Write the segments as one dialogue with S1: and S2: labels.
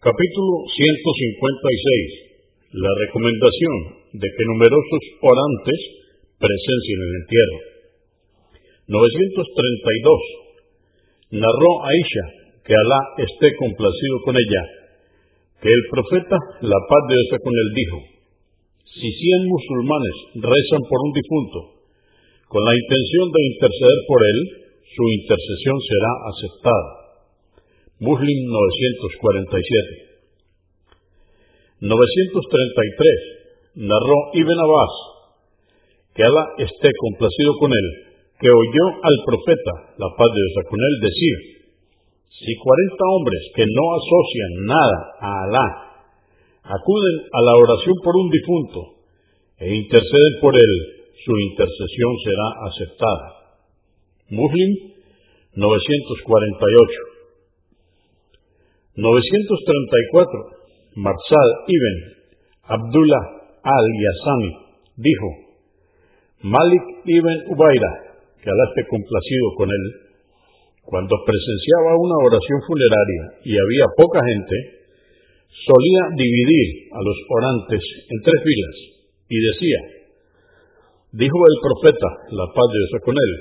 S1: Capítulo 156. La recomendación de que numerosos orantes presencien el entierro. 932. Narró Aisha, que Alá esté complacido con ella, que el profeta, la paz de Dios con él, dijo, si cien musulmanes rezan por un difunto, con la intención de interceder por él, su intercesión será aceptada. Muslim 947. 933. Narró Ibn Abbas, que Alá esté complacido con él, que oyó al profeta, la paz de Dios con él, decir, si cuarenta hombres que no asocian nada a Alá acuden a la oración por un difunto e interceden por él, su intercesión será aceptada. Muslim 948. 934. Marsal ibn Abdullah al-Yasami dijo, Malik ibn Ubaira, que Alá esté complacido con él, cuando presenciaba una oración funeraria y había poca gente, solía dividir a los orantes en tres filas y decía, dijo el profeta, la paz de Dios con él,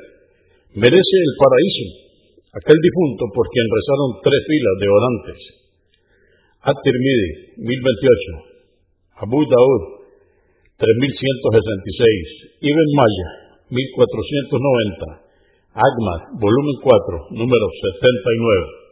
S1: merece el paraíso aquel difunto por quien rezaron tres filas de orantes. At-Tirmidhi, 1028, Abu Daud, 3166, Ibn Maya, 1490, Agmad, volumen 4, número 79.